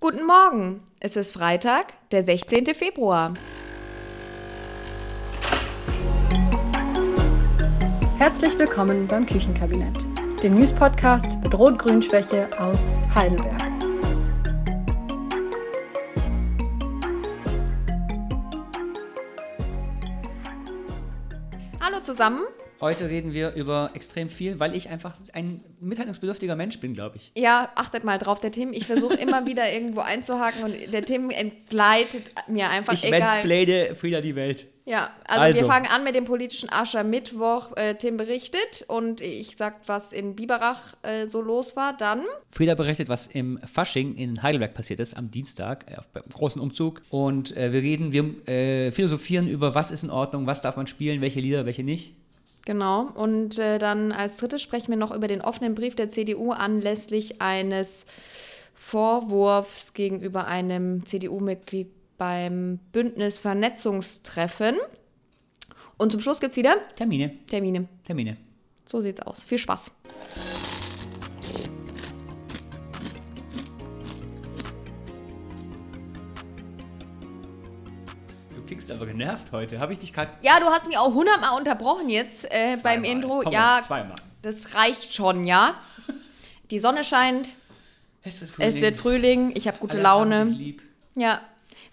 Guten Morgen. Es ist Freitag, der 16. Februar. Herzlich willkommen beim Küchenkabinett, dem News-Podcast mit Rot-Grün-Schwäche aus Heidelberg. Hallo zusammen. Heute reden wir über extrem viel, weil ich einfach ein mitteilungsbedürftiger Mensch bin, glaube ich. Ja, achtet mal drauf, der Tim. Ich versuche immer wieder irgendwo einzuhaken und der Tim entgleitet mir einfach Ich egal. mansplaine Frieda die Welt. Ja, also, Also. wir fangen an mit dem politischen Aschermittwoch. Äh, Tim berichtet und ich sag, was in Biberach äh, so los war. Dann Frieda berichtet, was im Fasching in Heidelberg passiert ist, am Dienstag, äh, beim großen Umzug. Und äh, wir reden, wir äh, philosophieren über, was ist in Ordnung, was darf man spielen, welche Lieder, welche nicht. Genau. Und äh, dann als drittes sprechen wir noch über den offenen Brief der CDU anlässlich eines Vorwurfs gegenüber einem CDU-Mitglied beim Bündnis Vernetzungstreffen. Und zum Schluss gibt es wieder Termine, Termine. Termine. So sieht's aus. Viel Spaß. Klingst aber genervt heute. Habe ich dich gerade Ja, du hast mich auch hundertmal unterbrochen jetzt äh, beim Intro. Komm, ja, Zweimal. das reicht schon, ja. Die Sonne scheint, Es wird Frühling. es wird Frühling, ich habe gute Alle haben Laune. sich lieb. Ja.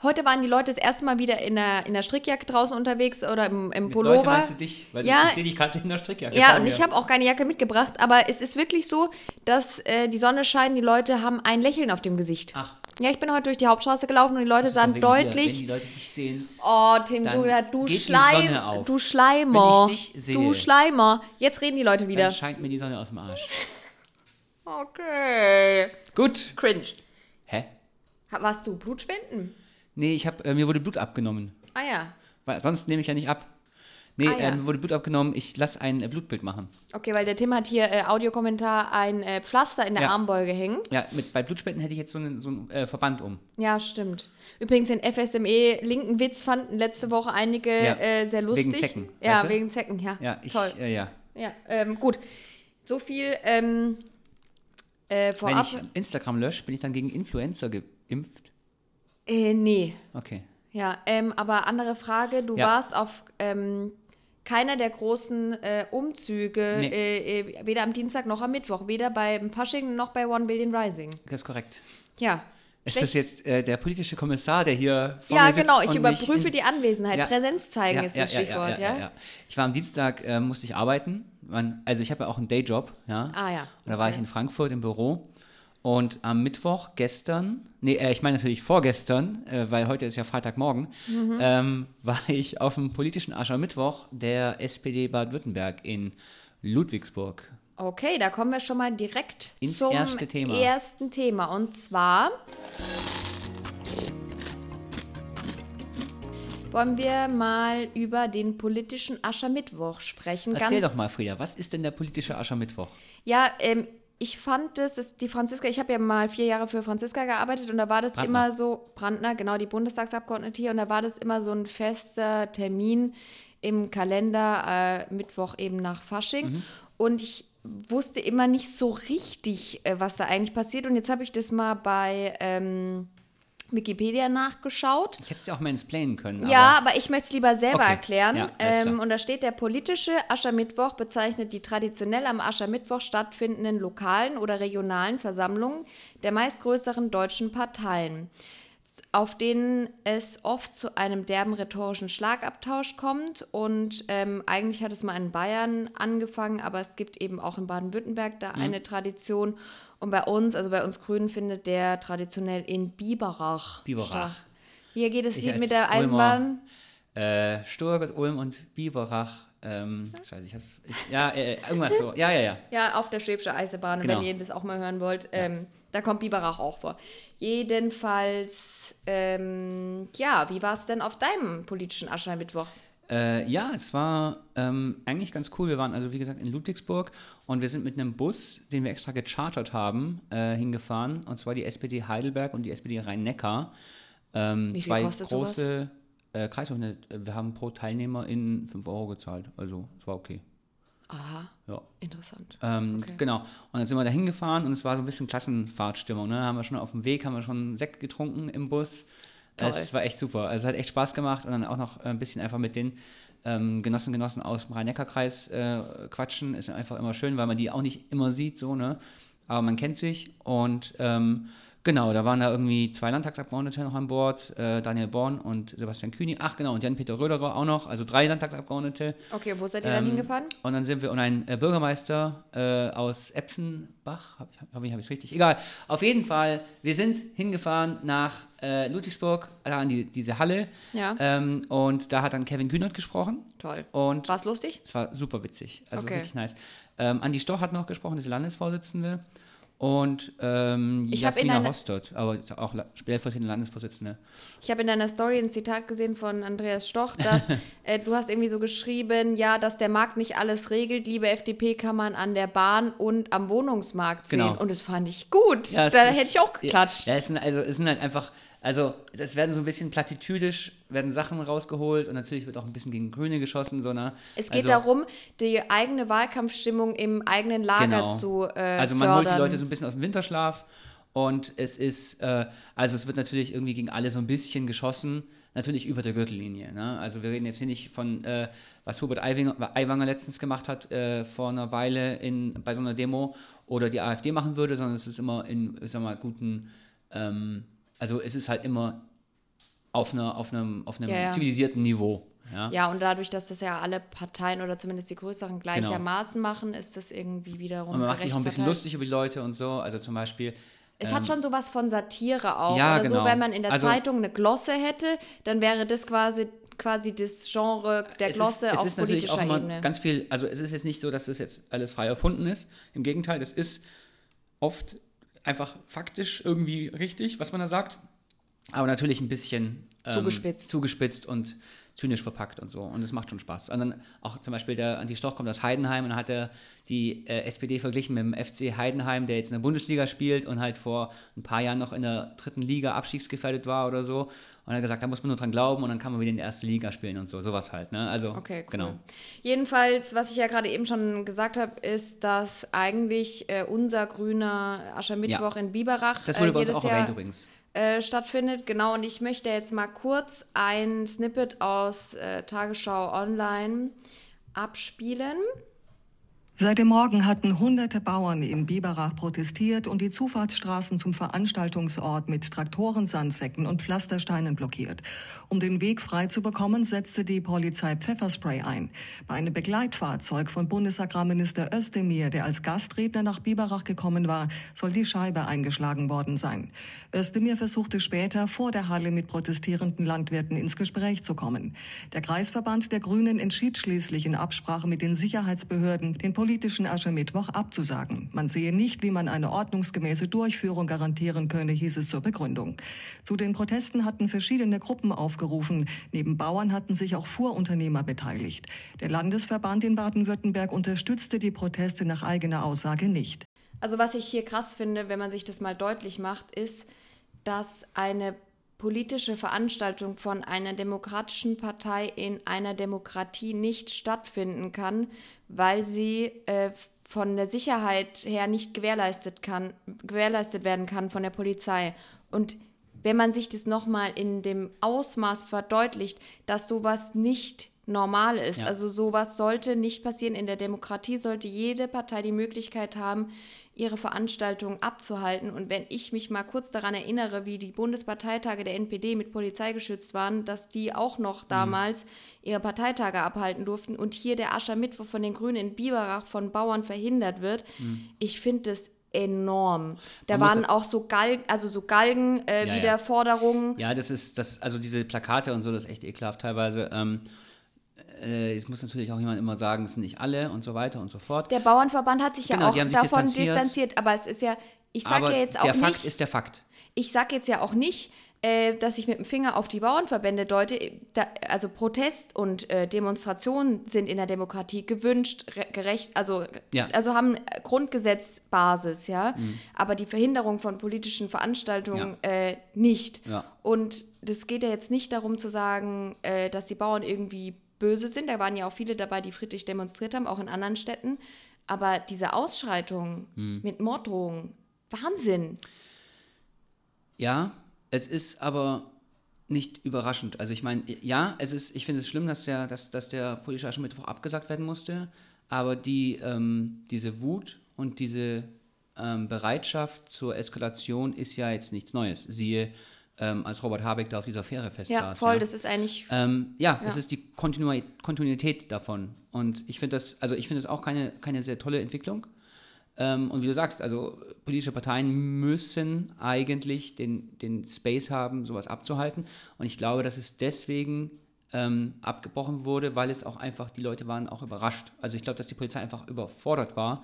Heute waren die Leute das erste Mal wieder in der, in der Strickjacke draußen unterwegs oder im, im Pullover. Leute meinst du dich? Weil Ja. ich sehe dich gerade in der Strickjacke. Ja, und ich habe auch keine Jacke mitgebracht, aber es ist wirklich so, dass äh, die Sonne scheint, die Leute haben ein Lächeln auf dem Gesicht. Ach, Ja, ich bin heute durch die Hauptstraße gelaufen und die Leute sahen wegen dir. Wenn deutlich. die Leute dich sehen, Oh, Tim, du, du, Schleim, du Schleimer. Sehe. Du Schleimer. Jetzt reden die Leute wieder. dann scheint mir die Sonne aus dem Arsch. Okay. Gut. Cringe. Hä? Warst du Blutspenden? Nee, ich hab, äh, mir wurde Blut abgenommen. Ah ja. Weil sonst nehme ich ja nicht ab. Nee, Ah, ja. äh, wurde Blut abgenommen. Ich lasse ein äh, Blutbild machen. Okay, weil der Tim hat hier äh, Audiokommentar ein äh, Pflaster in der Ja. Armbeuge hängen. Ja, mit, bei Blutspenden hätte ich jetzt so einen, so einen äh, Verband um. Ja, stimmt. Übrigens, den FSME linken Witz fanden letzte Woche einige Ja. äh, sehr lustig. Wegen Zecken, Ja, weißt du? wegen Zecken, ja. Ja, ich, Toll. ja. Ja, ähm, gut. So viel ähm, äh, Wenn vorab. ich Instagram lösche, bin ich dann gegen Influencer geimpft? äh, nee. Okay. Ja, ähm, aber andere Frage. Du warst auf ähm, keiner der großen äh, Umzüge, Nee. äh, äh, weder am Dienstag noch am Mittwoch, weder beim Pasching noch bei One Billion Rising. Das ist korrekt. Ja. Ist das jetzt äh, der politische Kommissar, der hier vor Ja, mir sitzt genau. Ich überprüfe die Anwesenheit. Ja. Präsenz zeigen ist das Stichwort, ja? Ich war am Dienstag, äh, musste ich arbeiten. Man, also ich habe ja auch einen Dayjob, ja. Ah ja. Und da war ich in Frankfurt im Büro. Und am Mittwoch gestern, nee, äh, ich meine natürlich vorgestern, äh, weil heute ist ja Freitagmorgen, Mhm. ähm, war ich auf dem politischen Aschermittwoch der SPD Baden-Württemberg in Ludwigsburg. Okay, da kommen wir schon mal direkt Ins zum erste Thema. ersten Thema. Und zwar wollen wir mal über den politischen Aschermittwoch sprechen. Erzähl Ganz- doch mal, Frieda, was ist denn der politische Aschermittwoch? Ja, ähm, ich fand das, ist die Franziska, ich habe ja mal vier Jahre für Franziska gearbeitet und da war das Brandner. immer so, Brandner, genau, die Bundestagsabgeordnete hier, und da war das immer so ein fester Termin im Kalender, äh, Mittwoch eben nach Fasching. Mhm. Und ich wusste immer nicht so richtig, äh, was da eigentlich passiert. Und jetzt habe ich das mal bei ähm, Wikipedia nachgeschaut. Ich hätte es dir auch mal explainen können. Ja, aber aber ich möchte es lieber selber Okay. erklären. Ja, ähm, und da steht, der politische Aschermittwoch bezeichnet die traditionell am Aschermittwoch stattfindenden lokalen oder regionalen Versammlungen der meistgrößeren deutschen Parteien, auf denen es oft zu einem derben rhetorischen Schlagabtausch kommt. Und ähm, eigentlich hat es mal in Bayern angefangen, aber es gibt eben auch in Baden-Württemberg Mhm. da eine Tradition. Und bei uns, also bei uns Grünen, findet der traditionell in Biberach, Biberach. statt. Hier geht es Lied mit der Ulmer- Eisenbahn. äh, Stuttgart, Ulm und Biberach. Ähm, scheiße, ich hab's. Ich, ja, äh, irgendwas so. Ja, ja, ja. Ja, auf der Schwäbische Eisenbahn, Genau. wenn ihr das auch mal hören wollt. Ähm, da kommt Biberach auch vor. Jedenfalls, ähm, ja, wie war es denn auf deinem politischen Aschermittwoch? Äh, ja, es war ähm, eigentlich ganz cool. Wir waren also, wie gesagt, in Ludwigsburg und wir sind mit einem Bus, den wir extra gechartert haben, äh, hingefahren. Und zwar die SPD Heidelberg und die SPD Rhein-Neckar. Ähm, Wie viel zwei kostet große äh, Kreishöfe. Wir haben pro Teilnehmer in 5 Euro gezahlt. Also, es war okay. Aha. Ja. Interessant. Ähm, Okay. Genau. Und dann sind wir da hingefahren und es war so ein bisschen Klassenfahrtstimmung. Ne? Haben wir schon auf dem Weg, haben wir schon Sekt getrunken im Bus. Toll. Es war echt super. Also hat echt Spaß gemacht und dann auch noch ein bisschen einfach mit den ähm, Genossen und Genossen aus dem Rhein-Neckar-Kreis äh, quatschen. Ist einfach immer schön, weil man die auch nicht immer sieht, so, ne? Aber man kennt sich und ähm, genau, da waren da irgendwie zwei Landtagsabgeordnete noch an Bord, äh, Daniel Born und Sebastian Kühni. Ach genau, und Jan-Peter Röderer auch noch, also drei Landtagsabgeordnete. Okay, wo seid ihr dann Ähm, hingefahren? Und dann sind wir und ein äh, Bürgermeister äh, aus Epfenbach, hab ich, hab ich, hab ich's richtig? Egal. Auf jeden Fall, wir sind hingefahren nach äh, Ludwigsburg, da an die, diese Halle. Ja. Ähm, und da hat dann Kevin Kühnert gesprochen. Toll. Und War es lustig? es war super witzig. Also Okay. richtig nice. Ähm, Andi Stoch hat noch gesprochen, diese Landesvorsitzende. Und ähm, Ich Jasmina Hostot, aber auch stellvertretende Landesvorsitzende. Ich habe in deiner Story ein Zitat gesehen von Andreas Stoch, dass äh, du hast irgendwie so geschrieben, ja, dass der Markt nicht alles regelt. Liebe FDP kann man an der Bahn und am Wohnungsmarkt sehen. Genau. Und das fand ich gut. Ja, da ist- hätte ich auch geklatscht. Ja, ja es sind also es sind halt einfach, also es werden so ein bisschen platitüdisch, werden Sachen rausgeholt und natürlich wird auch ein bisschen gegen Grüne geschossen, so ne? Es geht also, darum, die eigene Wahlkampfstimmung im eigenen Lager genau. zu äh, Also man holt die fördern. Leute so ein bisschen aus dem Winterschlaf und es ist, äh, also es wird natürlich irgendwie gegen alle so ein bisschen geschossen, natürlich über der Gürtellinie. Ne? Also wir reden jetzt hier nicht von, äh, was Hubert Aiwanger, Aiwanger letztens gemacht hat äh, vor einer Weile in, bei so einer Demo oder die AfD machen würde, sondern es ist immer in, ich sag mal, guten, ähm, also es ist halt immer auf, einer, auf einem, auf einem Ja, ja. zivilisierten Niveau. Ja? Ja, und dadurch, dass das ja alle Parteien oder zumindest die größeren gleichermaßen machen, ist das irgendwie wiederum. Genau. Und man macht sich auch ein bisschen lustig über die Leute und so. Also zum Beispiel, Es hat schon sowas von Satire auch. Ja, oder so, genau. wenn man in der Also- Zeitung eine Glosse hätte, dann wäre das quasi, quasi das Genre der es Glosse ist, es auf ist natürlich auch immer Ebene. ganz viel, also es ist jetzt nicht so, dass das jetzt alles frei erfunden ist. Im Gegenteil, das ist oft einfach faktisch irgendwie richtig, was man da sagt. Aber natürlich ein bisschen ähm, Zugespitzt. zugespitzt und zynisch verpackt und so. Und es macht schon Spaß. Und dann auch zum Beispiel der Anti Stoch kommt aus Heidenheim und dann hat er die äh, SPD verglichen mit dem FC Heidenheim, der jetzt in der Bundesliga spielt und halt vor ein paar Jahren noch in der dritten Liga abstiegsgefährdet war oder so. Und er hat gesagt, da muss man nur dran glauben und dann kann man wieder in der ersten Liga spielen und so. Sowas halt. Ne? Also, Okay, cool. genau. Jedenfalls, was ich ja gerade eben schon gesagt habe, ist, dass eigentlich äh, unser grüner Aschermittwoch Ja. in Biberach Das äh, wurde bei uns auch Jahr erwähnt übrigens. Äh, stattfindet. Genau, und ich möchte jetzt mal kurz ein Snippet aus äh, Tagesschau Online abspielen. Seit dem Morgen hatten hunderte Bauern in Biberach protestiert und die Zufahrtsstraßen zum Veranstaltungsort mit Traktoren, Sandsäcken und Pflastersteinen blockiert. Um den Weg frei zu bekommen, setzte die Polizei Pfefferspray ein. Bei einem Begleitfahrzeug von Bundesagrarminister Özdemir, der als Gastredner nach Biberach gekommen war, soll die Scheibe eingeschlagen worden sein. Özdemir versuchte später vor der Halle mit protestierenden Landwirten ins Gespräch zu kommen. Der Kreisverband der Grünen entschied schließlich in Absprache mit den Sicherheitsbehörden, den politischen Aschermittwoch abzusagen. Man sehe nicht, wie man eine ordnungsgemäße Durchführung garantieren könne, hieß es zur Begründung. Zu den Protesten hatten verschiedene Gruppen aufgerufen. Neben Bauern hatten sich auch Fuhrunternehmer beteiligt. Der Landesverband in Baden-Württemberg unterstützte die Proteste nach eigener Aussage nicht. Also was ich hier krass finde, wenn man sich das mal deutlich macht, ist, dass eine politische Veranstaltung von einer demokratischen Partei in einer Demokratie nicht stattfinden kann, weil sie äh, von der Sicherheit her nicht gewährleistet, kann, gewährleistet werden kann von der Polizei. Und wenn man sich das nochmal in dem Ausmaß verdeutlicht, dass sowas nicht normal ist. Ja. Also sowas sollte nicht passieren. In der Demokratie sollte jede Partei die Möglichkeit haben, ihre Veranstaltungen abzuhalten. Und wenn ich mich mal kurz daran erinnere, wie die Bundesparteitage der NPD mit Polizei geschützt waren, dass die auch noch damals ihre Parteitage abhalten durften und hier der Aschermittwoch von den Grünen in Biberach von Bauern verhindert wird, ich finde das enorm. Da Man waren auch so Galgen, also so Galgen äh, Ja, ja. wieder Forderungen. Ja, das ist, das, also diese Plakate und so, das ist echt ekelhaft teilweise. Ähm, äh, es muss natürlich auch jemand immer sagen, es sind nicht alle und so weiter und so fort. Der Bauernverband hat sich ja Genau, auch haben sich davon distanziert. distanziert. aber es ist ja, ich sage ja jetzt auch der Fakt nicht, ist der Fakt. ich sage jetzt ja auch nicht, äh, dass ich mit dem Finger auf die Bauernverbände deute. Da, also Protest und äh, Demonstrationen sind in der Demokratie gewünscht, re- gerecht, also, Ja. also haben Grundgesetzbasis, ja. Aber die Verhinderung von politischen Veranstaltungen äh, nicht. Ja. Und das geht ja jetzt nicht darum zu sagen, äh, dass die Bauern irgendwie böse sind. Da waren ja auch viele dabei, die friedlich demonstriert haben, auch in anderen Städten. Aber diese Ausschreitungen Hm. mit Morddrohungen, Wahnsinn. Ja, es ist aber nicht überraschend. Also ich meine, ja, es ist, ich finde es schlimm, dass der, dass, dass der politische Aschermittwoch abgesagt werden musste, aber die, ähm, diese Wut und diese ähm, Bereitschaft zur Eskalation ist ja jetzt nichts Neues. Siehe, ähm, als Robert Habeck da auf dieser Fähre festsaß. Ja, voll, das ist eigentlich. Ähm, ja, es Ja. ist die Kontinui Kontinuität davon. Und ich finde das, also ich finde das auch keine, keine sehr tolle Entwicklung. Ähm, und wie du sagst, also politische Parteien müssen eigentlich den, den Space haben, sowas abzuhalten. Und ich glaube, dass es deswegen ähm, abgebrochen wurde, weil es auch einfach, die Leute waren auch überrascht. Also ich glaube, dass die Polizei einfach überfordert war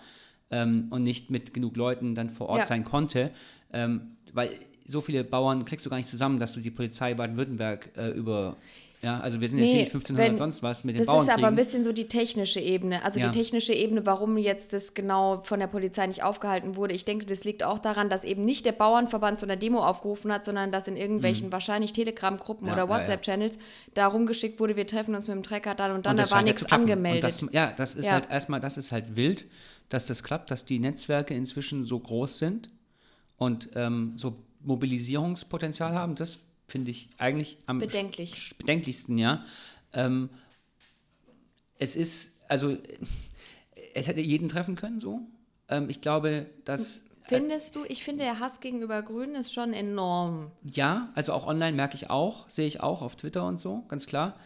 ähm, und nicht mit genug Leuten dann vor Ort Ja. sein konnte. Ähm, weil so viele Bauern kriegst du gar nicht zusammen, dass du die Polizei Baden-Württemberg äh, über, ja, also wir sind jetzt Nee, hier nicht 1500 wenn- sonst was mit den Das Bauern ist aber ein bisschen so die technische Ebene. Also Ja. die technische Ebene, warum jetzt das genau von der Polizei nicht aufgehalten wurde. Ich denke, das liegt auch daran, dass eben nicht der Bauernverband zu einer Demo aufgerufen hat, sondern dass in irgendwelchen wahrscheinlich Telegram-Gruppen Mhm. Ja, oder ja, ja. WhatsApp-Channels da rumgeschickt wurde, wir treffen uns mit dem Trecker dann und dann, Und da war nichts angemeldet. Das, ja, das ist halt erstmal, das ist halt wild, dass das klappt, dass die Netzwerke inzwischen so groß sind und ähm, so Mobilisierungspotenzial haben. Das finde ich eigentlich am Bedenklich. bedenklichsten, ja. Ähm, es ist, also, äh, es hätte jeden treffen können, so. Ähm, ich glaube, dass. Findest du, ich finde, der Hass gegenüber Grünen ist schon enorm. Ja, also auch online merke ich auch, sehe ich auch auf Twitter und so, ganz klar.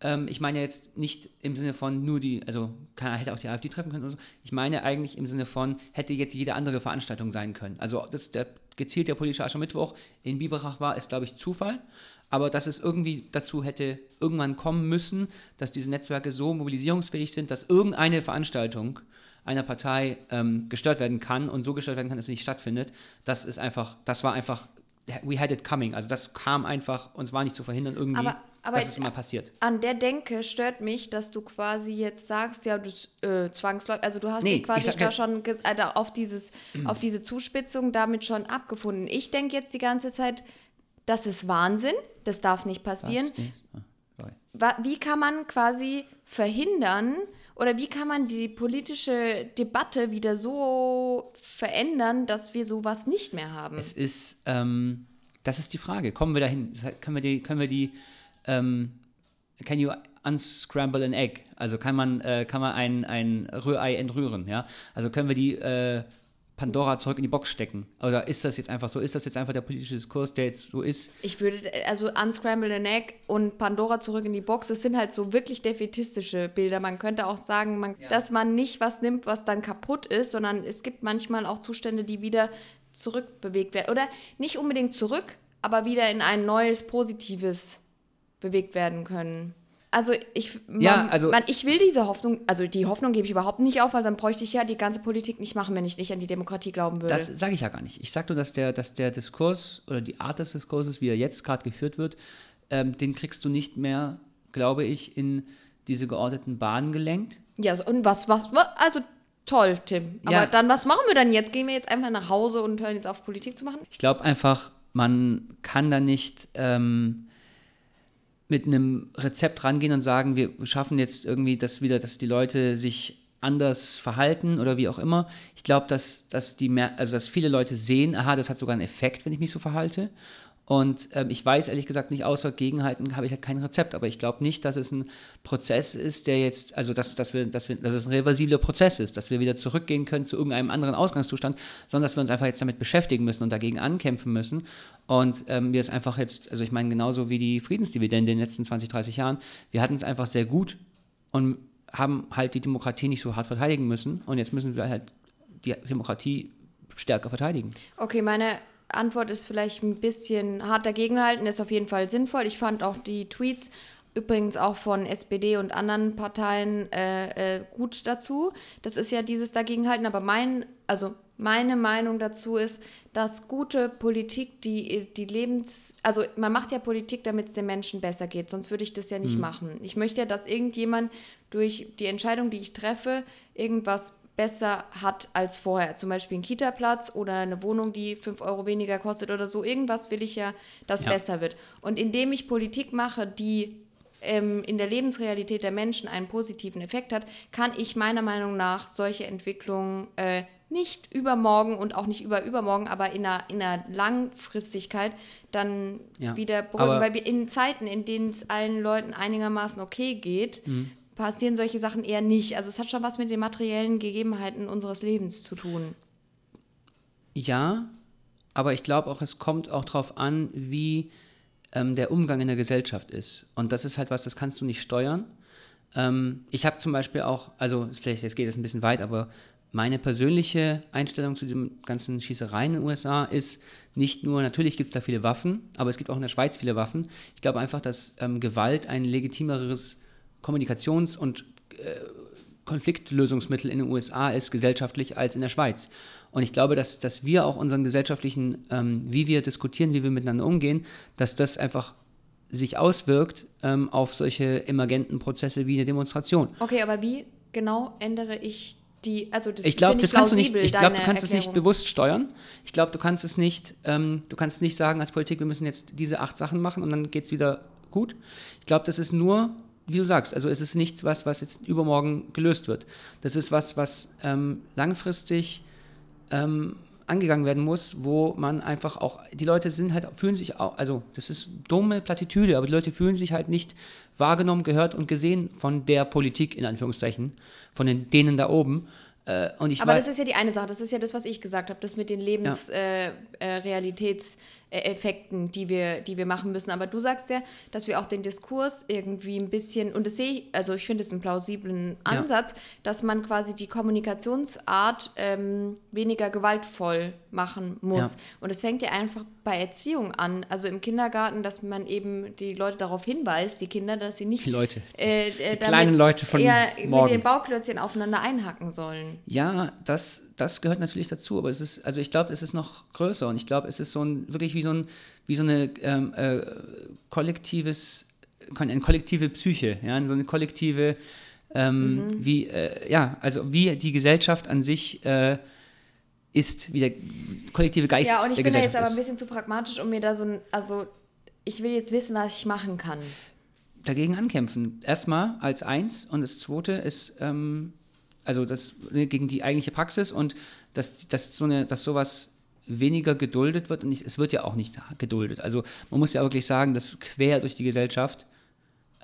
Ähm, ich meine jetzt nicht im Sinne von nur die, also keiner hätte auch die AfD treffen können oder so. Ich meine eigentlich im Sinne von, hätte jetzt jede andere Veranstaltung sein können. Also das, der gezielt der politische Aschermittwoch in Biberach war, ist glaube ich Zufall. Aber dass es irgendwie dazu hätte irgendwann kommen müssen, dass diese Netzwerke so mobilisierungsfähig sind, dass irgendeine Veranstaltung einer Partei ähm, gestört werden kann und so gestört werden kann, dass sie nicht stattfindet, das ist einfach, das war einfach, we had it coming. Also das kam einfach und es war nicht zu verhindern irgendwie, Aber- aber- dass es immer passiert. An der Denke stört mich, dass du quasi jetzt sagst, ja, du äh, zwangsläufig, also du hast Nee, dich quasi da schon da auf, dieses, auf diese Zuspitzung damit schon abgefunden. Ich denke jetzt die ganze Zeit, das ist Wahnsinn, das darf nicht passieren. Das ist- ah, Wie kann man quasi verhindern oder wie kann man die politische Debatte wieder so verändern, dass wir sowas nicht mehr haben? Es ist, ähm, das ist die Frage. Kommen wir dahin? Das Können wir die, können wir die, ähm, can you unscramble an egg? Also kann man, äh, kann man ein, ein Rührei entrühren, ja? Also können wir die äh, Pandora zurück in die Box stecken? Oder ist das jetzt einfach so? Ist das jetzt einfach der politische Diskurs, der jetzt so ist? Ich würde, also Unscramble an Egg und Pandora zurück in die Box, das sind halt so wirklich defetistische Bilder. Man könnte auch sagen, man, dass man nicht was nimmt, was dann kaputt ist, sondern es gibt manchmal auch Zustände, die wieder zurückbewegt werden. Oder nicht unbedingt zurück, aber wieder in ein neues, positives bewegt werden können. Also ich, man, Ja, also- man, ich will diese Hoffnung, also die Hoffnung gebe ich überhaupt nicht auf, weil dann bräuchte ich ja die ganze Politik nicht machen, wenn ich nicht an die Demokratie glauben würde. Das sage ich ja gar nicht. Ich sage nur, dass der, dass der Diskurs oder die Art des Diskurses, wie er jetzt gerade geführt wird, ähm, den kriegst du nicht mehr, glaube ich, in diese geordneten Bahnen gelenkt. Ja, so, und was, was, also toll, Tim. Aber Ja. dann, was machen wir dann jetzt? Gehen wir jetzt einfach nach Hause und hören jetzt auf, Politik zu machen? Ich glaube einfach, man kann da nicht ähm, mit einem Rezept rangehen und sagen, wir schaffen jetzt irgendwie das wieder, dass die Leute sich anders verhalten oder wie auch immer. Ich glaube, dass, dass, also dass viele Leute sehen, aha, das hat sogar einen Effekt, wenn ich mich so verhalte. Und ähm, ich weiß ehrlich gesagt nicht, außer Gegenhalten habe ich halt kein Rezept, aber ich glaube nicht, dass es ein Prozess ist, der jetzt, also dass, dass, wir, dass, wir, dass es ein reversibler Prozess ist, dass wir wieder zurückgehen können zu irgendeinem anderen Ausgangszustand, sondern dass wir uns einfach jetzt damit beschäftigen müssen und dagegen ankämpfen müssen. Und ähm, wir es einfach jetzt, also ich meine, genauso wie die Friedensdividende in den letzten 20, 30 Jahren, wir hatten es einfach sehr gut und haben halt die Demokratie nicht so hart verteidigen müssen. Und jetzt müssen wir halt die Demokratie stärker verteidigen. Okay, meine Antwort ist vielleicht ein bisschen hart dagegenhalten, ist auf jeden Fall sinnvoll. Ich fand auch die Tweets übrigens auch von SPD und anderen Parteien äh, äh, gut dazu. Das ist ja dieses Dagegenhalten, aber mein, also meine Meinung dazu ist, dass gute Politik die, die Lebens... Also man macht ja Politik, damit es den Menschen besser geht, sonst würde ich das ja nicht machen. Ich möchte ja, dass irgendjemand durch die Entscheidung, die ich treffe, irgendwas besser hat als vorher. Zum Beispiel ein Kita-Platz oder eine Wohnung, die 5 Euro weniger kostet oder so. Irgendwas will ich ja, dass Ja. besser wird. Und indem ich Politik mache, die ähm, in der Lebensrealität der Menschen einen positiven Effekt hat, kann ich meiner Meinung nach solche Entwicklungen äh, nicht übermorgen und auch nicht über übermorgen, aber in einer, in einer Langfristigkeit dann Ja, wieder beruhigen. Weil wir in Zeiten, in denen es allen Leuten einigermaßen okay geht, Mhm. Passieren solche Sachen eher nicht. Also es hat schon was mit den materiellen Gegebenheiten unseres Lebens zu tun. Ja, aber ich glaube auch, es kommt auch darauf an, wie ähm, der Umgang in der Gesellschaft ist. Und das ist halt was, das kannst du nicht steuern. Ähm, ich habe zum Beispiel auch, also vielleicht jetzt geht es ein bisschen weit, aber meine persönliche Einstellung zu diesen ganzen Schießereien in den USA ist nicht nur, natürlich gibt es da viele Waffen, aber es gibt auch in der Schweiz viele Waffen. Ich glaube einfach, dass ähm, Gewalt ein legitimeres Kommunikations- und Konfliktlösungsmittel in den USA ist gesellschaftlich als in der Schweiz. Und ich glaube, dass, dass wir auch unseren gesellschaftlichen, ähm, wie wir diskutieren, wie wir miteinander umgehen, dass das einfach sich auswirkt ähm, auf solche emergenten Prozesse wie eine Demonstration. Okay, aber wie genau ändere ich die, also das Ich glaube, das kannst du nicht, ich glaube, du kannst es nicht Erklärung. bewusst steuern. Ich glaube, du kannst es nicht, ähm, du kannst nicht sagen als Politik, wir müssen jetzt diese acht Sachen machen und dann geht es wieder gut. Ich glaube, das ist nur, wie du sagst, also es ist nichts, was, was jetzt übermorgen gelöst wird. Das ist was, was ähm, langfristig ähm, angegangen werden muss, wo man einfach auch, die Leute sind halt, fühlen sich auch, also das ist dumme Plattitüde, aber die Leute fühlen sich halt nicht wahrgenommen, gehört und gesehen von der Politik, in Anführungszeichen, von den, denen da oben. Äh, Aber weiß, das ist ja die eine Sache, das ist ja das, was ich gesagt habe, das mit den Lebensrealitätseffekten, äh, Realitäts- äh, Effekten, die wir, die wir machen müssen. Aber du sagst ja, dass wir auch den Diskurs irgendwie ein bisschen, und das sehe ich, also ich finde es einen plausiblen Ja. Ansatz, dass man quasi die Kommunikationsart ähm, weniger gewaltvoll machen muss. Ja. Und es fängt ja einfach bei Erziehung an, also im Kindergarten, dass man eben die Leute darauf hinweist, die Kinder, dass sie nicht Die Leute, äh, äh, die kleinen Leute von eher morgen. mit den Bauklötzchen aufeinander einhacken sollen. Ja, das, das gehört natürlich dazu, aber es ist, also ich glaube, es ist noch größer und ich glaube, es ist so ein, wirklich wie so, ein, wie so eine ähm, äh, kollektives, eine kollektive Psyche, ja, so eine kollektive, ähm, Mhm. wie, äh, ja, also wie die Gesellschaft an sich äh, ist, wie der kollektive Geist Ja, und ich der bin da jetzt Gesellschaft aber ein bisschen zu pragmatisch, um mir da so ein, also ich will jetzt wissen, was ich machen kann. dagegen ankämpfen. Erstmal als eins und das zweite ist, ähm, also das ne, gegen die eigentliche Praxis und dass, dass, so eine, dass sowas weniger geduldet wird und nicht, es wird ja auch nicht geduldet. Also man muss ja wirklich sagen, dass quer durch die Gesellschaft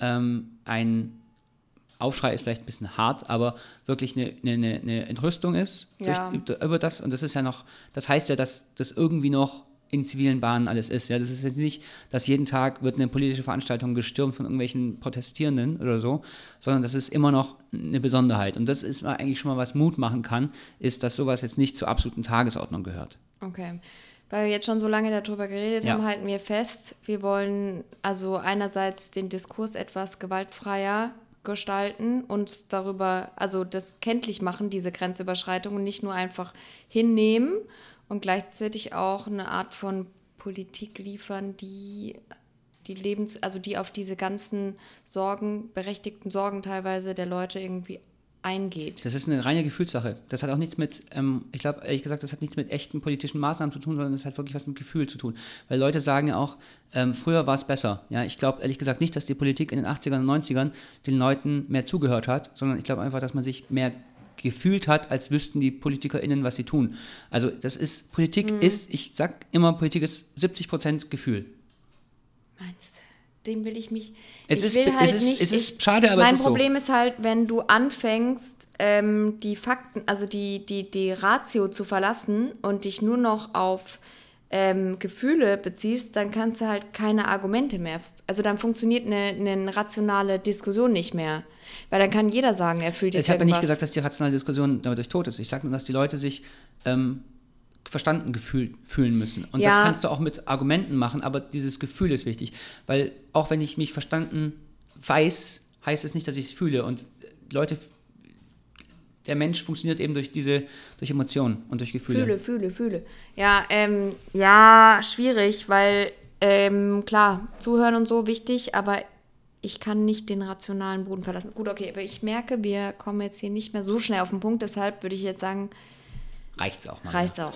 ähm, ein Aufschrei ist vielleicht ein bisschen hart, aber wirklich eine, eine, eine Entrüstung ist Ja. durch, über das und das ist ja noch, das heißt ja, dass das irgendwie noch in zivilen Bahnen alles ist. Ja, das ist jetzt nicht, dass jeden Tag wird eine politische Veranstaltung gestürmt von irgendwelchen Protestierenden oder so, sondern das ist immer noch eine Besonderheit. Und das ist eigentlich schon mal was Mut machen kann, ist, dass sowas jetzt nicht zur absoluten Tagesordnung gehört. Okay. Weil wir jetzt schon so lange darüber geredet Ja. haben, halten wir fest, wir wollen also einerseits den Diskurs etwas gewaltfreier gestalten und darüber, also das kenntlich machen, diese Grenzüberschreitungen, nicht nur einfach hinnehmen und gleichzeitig auch eine Art von Politik liefern, die die Lebens, also die auf diese ganzen Sorgen, berechtigten Sorgen teilweise der Leute irgendwie eingeht. Das ist eine reine Gefühlssache. Das hat auch nichts mit, ähm, ich glaube, ehrlich gesagt, das hat nichts mit echten politischen Maßnahmen zu tun, sondern das hat wirklich was mit Gefühl zu tun. Weil Leute sagen ja auch, ähm, früher war es besser. Ja, ich glaube ehrlich gesagt nicht, dass die Politik in den 80ern und 90ern den Leuten mehr zugehört hat, sondern ich glaube einfach, dass man sich mehr gefühlt hat, als wüssten die PolitikerInnen, was sie tun. Also das ist, Politik ist, ich sag immer, Politik ist 70 Prozent Gefühl. Meinst du? Dem will ich mich. Es ich ist- will es halt ist- nicht. es ist ich, schade, aber es mein ist so. Problem ist halt, wenn du anfängst, ähm, die Fakten, also die, die, die Ratio zu verlassen und dich nur noch auf ähm, Gefühle beziehst, dann kannst du halt keine Argumente mehr. Also dann funktioniert eine, eine rationale Diskussion nicht mehr. Weil dann kann jeder sagen, er fühlt jetzt Ich habe ja nicht gesagt, dass die rationale Diskussion dadurch tot ist. Ich sage nur, dass die Leute sich ähm, verstanden gefühlt, fühlen müssen. Und das Ja. kannst du auch mit Argumenten machen, aber dieses Gefühl ist wichtig. Weil auch wenn ich mich verstanden weiß, heißt es nicht, dass ich es fühle. Und äh, Leute, der Mensch funktioniert eben durch diese, durch Emotionen und durch Gefühle. Fühle, fühle, fühle. Ja, ähm, ja, schwierig, weil ähm, klar, zuhören und so wichtig, aber ich kann nicht den rationalen Boden verlassen. Gut, okay, aber ich merke, wir kommen jetzt hier nicht mehr so schnell auf den Punkt, deshalb würde ich jetzt sagen, Reicht's auch mal. reicht's auch.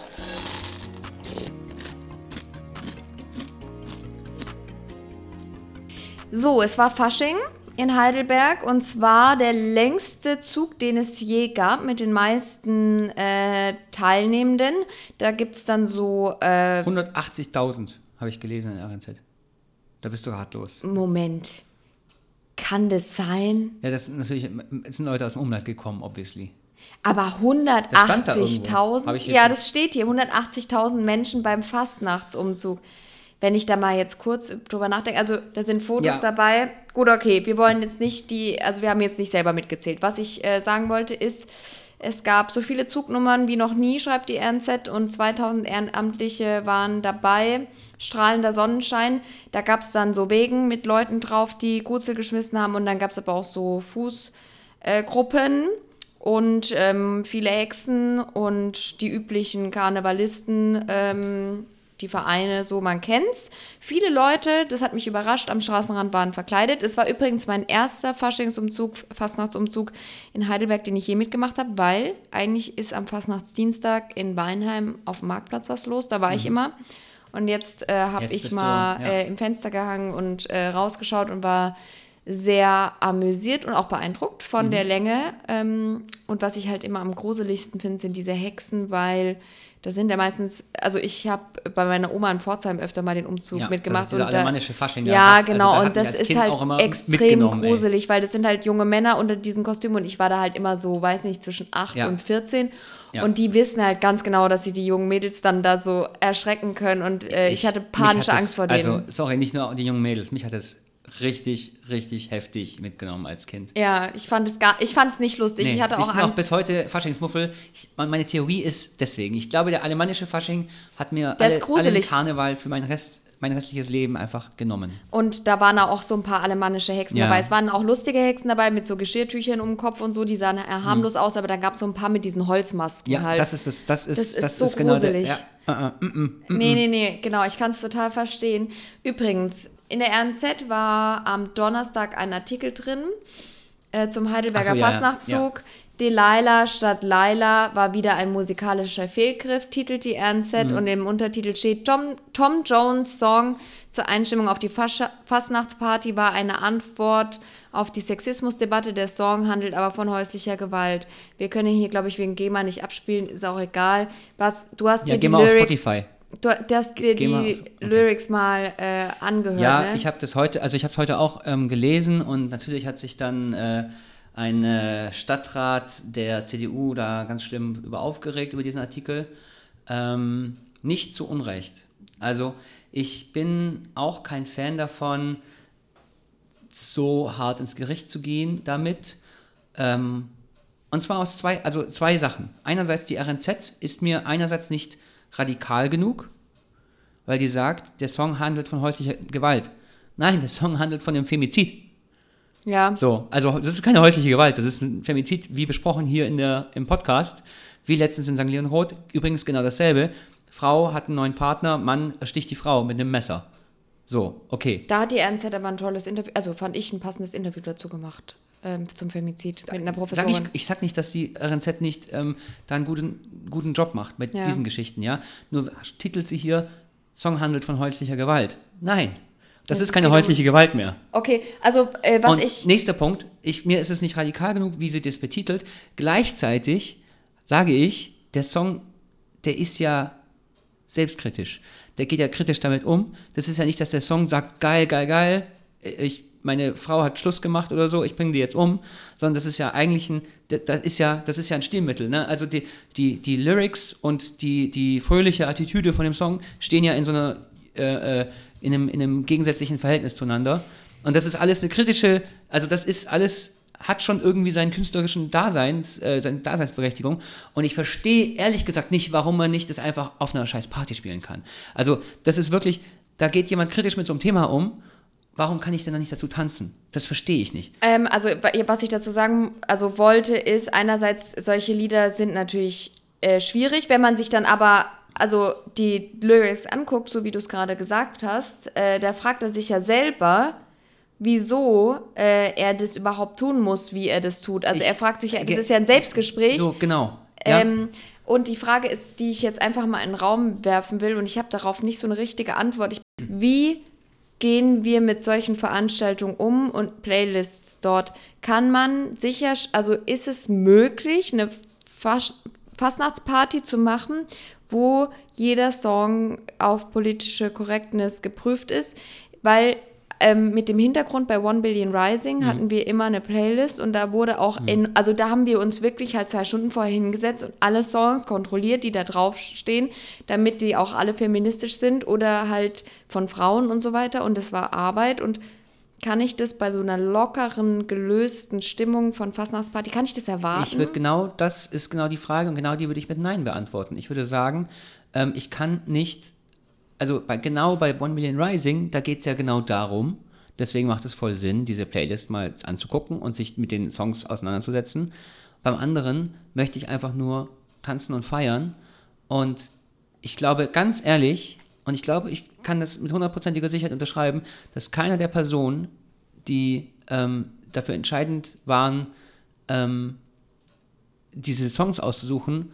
So, es war Fasching in Heidelberg und zwar der längste Zug, den es je gab mit den meisten äh, Teilnehmenden. Da gibt es dann so. Äh, 180.000 habe ich gelesen in der RNZ. Da bist du ratlos. Moment. Kann das sein? Ja, das sind natürlich es sind Leute aus dem Umland gekommen, obviously. Aber Das stand da irgendwo. 180.000? Hab ich jetzt Ja, das steht hier. 180.000 Menschen beim Fastnachtsumzug. Wenn ich da mal jetzt kurz drüber nachdenke, also da sind Fotos Ja. dabei. Gut, okay, wir wollen jetzt nicht die, also wir haben jetzt nicht selber mitgezählt. Was ich äh, sagen wollte ist, es gab so viele Zugnummern wie noch nie, schreibt die RNZ, und 2000 Ehrenamtliche waren dabei. Strahlender Sonnenschein. Da gab es dann so Wegen mit Leuten drauf, die Gurzel geschmissen haben. Und dann gab es aber auch so Fußgruppen und ähm, viele Hexen und die üblichen Karnevalisten, ähm, die Vereine, so man kennt's. Viele Leute, das hat mich überrascht, am Straßenrand waren verkleidet. Es war übrigens mein erster Faschingsumzug, Fastnachtsumzug in Heidelberg, den ich je mitgemacht habe, weil eigentlich ist am Fastnachtsdienstag in Weinheim auf dem Marktplatz was los, da war ich immer. Und jetzt äh, habe Mhm. Ich bist du, mal ja. äh, im Fenster gehangen und äh, rausgeschaut und war sehr amüsiert und auch beeindruckt von Mhm. der Länge. Ähm, und was ich halt immer am gruseligsten finde, sind diese Hexen, weil da sind ja meistens, also ich habe bei meiner Oma in Pforzheim öfter mal den Umzug Ja, mitgemacht. das ist und da- alemannische Fasching, Ja, hast- also genau. da hat und das ist Kind halt extrem mitgenommen, ey. gruselig, weil das sind halt junge Männer unter diesen Kostümen und ich war da halt immer so, weiß nicht, zwischen 8 Ja. und 14. Ja. Und die wissen halt ganz genau, dass sie die jungen Mädels dann da so erschrecken können. Und äh, ich, hatte mich panische Angst vor denen. Also, sorry, nicht nur die jungen Mädels, mich hat das richtig, richtig heftig mitgenommen als Kind. ja, ich fand es gar, ich fand es nicht lustig. ich hatte auch bin auch Angst. bis heute Faschingsmuffel. Ich, meine Theorie ist deswegen. Ich glaube, der alemannische Fasching hat mir Der ist alle, allen Karneval für mein, Rest, mein restliches Leben einfach genommen. Und da waren auch so ein paar alemannische Hexen Ja. dabei. Es waren auch lustige Hexen dabei mit so Geschirrtüchern um den Kopf und so, die sahen harmlos aus, aber dann gab es so ein paar mit diesen Holzmasken. Ja, halt. das ist das, das ist, Das ist so genau der, gruselig. ja, äh, äh, mm, mm. Nee, nee, nee, genau, ich kann es total verstehen. Übrigens, in der RNZ war am Donnerstag ein Artikel drin äh, zum Heidelberger so, ja, ja, Fastnachtzug. Delilah statt Laila war wieder ein musikalischer Fehlgriff, titelt die RNZ Mhm. und im Untertitel steht Tom, Tom Jones Song zur Einstimmung auf die Fascha Fastnachtsparty war eine Antwort auf die Sexismusdebatte. Der Song handelt aber von häuslicher Gewalt. Wir können hier, glaube ich, wegen GEMA nicht abspielen, ist auch egal. Was, du hast Ja, dir geh die mal auf Lyrics Spotify. Du du hast dir Geh mal die auf- okay. Lyrics mal äh, angehört, Ja, ne? ich habe das heute, also ich habe es heute auch ähm, gelesen und natürlich hat sich dann äh, ein äh, Stadtrat der CDU da ganz schlimm über aufgeregt über diesen Artikel. Ähm, nicht zu Unrecht. Also ich bin auch kein Fan davon, so hart ins Gericht zu gehen damit. Ähm, und zwar aus zwei, also zwei Sachen. Einerseits die RNZ ist mir einerseits nicht radikal genug, weil die sagt, der Song handelt von häuslicher Gewalt. Nein, der Song handelt von dem Femizid. ja. So, also das ist keine häusliche Gewalt, das ist ein Femizid, wie besprochen hier in der, im Podcast, wie letztens in St. Leon Roth. Übrigens genau dasselbe. Frau hat einen neuen Partner, Mann sticht die Frau mit einem Messer. So, okay. Da hat die RNZ aber ein tolles Interview, also fand ich ein passendes Interview dazu gemacht ähm, zum Femizid mit einer Sag Professorin. ich, ich sag nicht, dass die RNZ nicht ähm, da einen guten, guten Job macht mit Ja. diesen Geschichten, ja. Nur titelt sie hier, Song handelt von häuslicher Gewalt. Nein, das, Das ist keine wiederum- häusliche Gewalt mehr. okay, also äh, was Und ich nächster Punkt, ich, mir ist es nicht radikal genug, wie sie das betitelt. Gleichzeitig sage ich, der Song, der ist ja selbstkritisch. Der geht ja kritisch damit um. Das ist ja nicht, dass der Song sagt, geil, geil, geil, ich, meine Frau hat Schluss gemacht oder so, ich bringe die jetzt um, sondern das ist ja eigentlich ein, das ist ja, das ist ja ein Stilmittel. Ne? Also die, die, die Lyrics und die, die fröhliche Attitüde von dem Song stehen ja in so einer, äh, äh, in, einem, in einem gegensätzlichen Verhältnis zueinander. Und das ist alles eine kritische, also das ist alles, hat schon irgendwie seinen künstlerischen Daseins, äh, seine Daseinsberechtigung. Und ich verstehe ehrlich gesagt nicht, warum man nicht das einfach auf einer scheiß Party spielen kann. Also das ist wirklich, da geht jemand kritisch mit so einem Thema um. Warum kann ich denn da nicht dazu tanzen? Das verstehe ich nicht. Ähm, also wa- was ich dazu sagen also wollte, ist einerseits, solche Lieder sind natürlich äh, schwierig, wenn man sich dann aber also die Lyrics anguckt, so wie du es gerade gesagt hast, äh, da fragt er sich ja selber, wieso äh, er das überhaupt tun muss, wie er das tut. Also Ich- er fragt sich ja, das ist ja ein Selbstgespräch. So, genau. Ja. Ähm, und die Frage ist, die ich jetzt einfach mal in den Raum werfen will, und ich habe darauf nicht so eine richtige Antwort. Ich, wie gehen wir mit solchen Veranstaltungen um und Playlists dort? Kann man sicher, also ist es möglich, eine Fas Fastnachtsparty zu machen, wo jeder Song auf politische Korrektness geprüft ist? Weil ähm, mit dem Hintergrund bei One Billion Rising mhm. hatten wir immer eine Playlist und da wurde auch mhm. in, also da haben wir uns wirklich halt zwei Stunden vorher hingesetzt und alle Songs kontrolliert, die da drauf stehen, damit die auch alle feministisch sind oder halt von Frauen und so weiter und das war Arbeit und kann ich das bei so einer lockeren, gelösten Stimmung von Fastnachtsparty, kann ich das erwarten? Ich würde genau, das ist genau die Frage und genau die würde ich mit Nein beantworten. Ich würde sagen, ähm, ich kann nicht also bei, genau bei One Million Rising, da geht es ja genau darum, deswegen macht es voll Sinn, diese Playlist mal anzugucken und sich mit den Songs auseinanderzusetzen. Beim anderen möchte ich einfach nur tanzen und feiern und ich glaube ganz ehrlich, und ich glaube, ich kann das mit hundertprozentiger Sicherheit unterschreiben, dass keiner der Personen, die ähm, dafür entscheidend waren, ähm, diese Songs auszusuchen,